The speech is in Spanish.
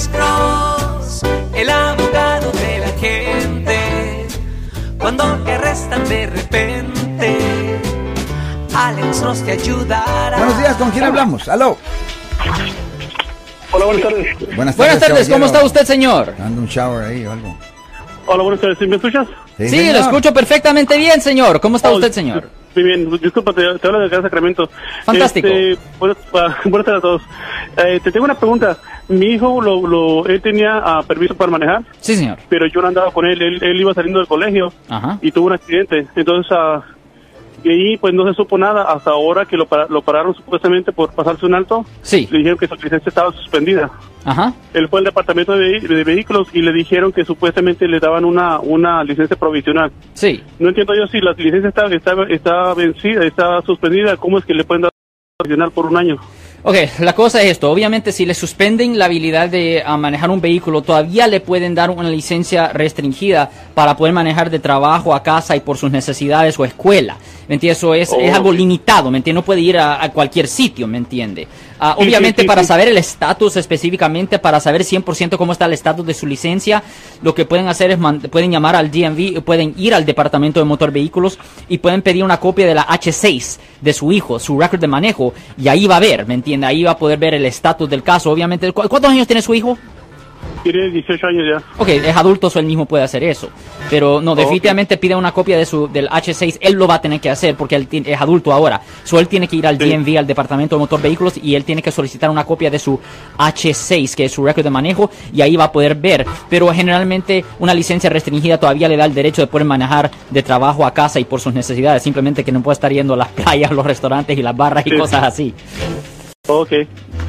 Alex Cross, el abogado de la gente. Cuando te arrestan de repente, Alex Cross te ayudará. Buenos días, ¿con quién hablamos? Aló. Hola, buenas tardes. Buenas tardes, Buenas tardes, ¿cómo está usted, señor? Dando un shower ahí o algo. Hola, buenas tardes. ¿Sí ¿Me escuchas? Sí, lo escucho perfectamente bien, señor. ¿Cómo está Oh, usted, señor? Muy bien, disculpa, te, te hablo de acá Sacramento. Fantástico. Este, buenas, buenas tardes a todos. Eh, te tengo una pregunta. Mi hijo, lo, lo, él tenía ah, permiso para manejar, Sí, señor. pero yo no andaba con él. Él, él iba saliendo del colegio Ajá. y tuvo un accidente. Entonces, ah, y ahí pues no se supo nada hasta ahora que lo, para- lo pararon supuestamente por pasarse un alto. Sí. Le dijeron que su licencia estaba suspendida. Ajá. Él fue al departamento de, de vehículos y le dijeron que supuestamente le daban una, una licencia provisional. Sí. No entiendo yo si la licencia está, está, está vencida, está suspendida, ¿cómo es que le pueden dar provisional por un año? Ok, la cosa es esto. Obviamente, si le suspenden la habilidad de ah, manejar un vehículo, todavía le pueden dar una licencia restringida para poder manejar de trabajo a casa y por sus necesidades o escuela. ¿Me entiendes? Eso es, es algo limitado, ¿me entiendes? No puede ir a, a cualquier sitio, ¿me entiende? Ah, obviamente, sí, sí, para saber el estatus específicamente, para saber 100% cómo está el estatus de su licencia, lo que pueden hacer es pueden llamar al DMV, pueden ir al departamento de motor vehículos y pueden pedir una copia de la H6 de su hijo, su récord de manejo, y ahí va a ver, ¿me entiende? Ahí va a poder ver el estatus del caso. Obviamente, ¿cu- ¿cuántos años tiene su hijo? Tiene 18 años ya. Ok, es adulto, so él mismo puede hacer eso. Pero no, definitivamente pide una copia de su, del H6. Él lo va a tener que hacer porque él es adulto ahora. So él tiene que ir al Sí. DMV, al Departamento de Motor Vehículos, y él tiene que solicitar una copia de su H6, que es su récord de manejo, y ahí va a poder ver. Pero generalmente una licencia restringida todavía le da el derecho de poder manejar de trabajo a casa y por sus necesidades. Simplemente que no puede estar yendo a las playas, los restaurantes y las barras y cosas así. Ok.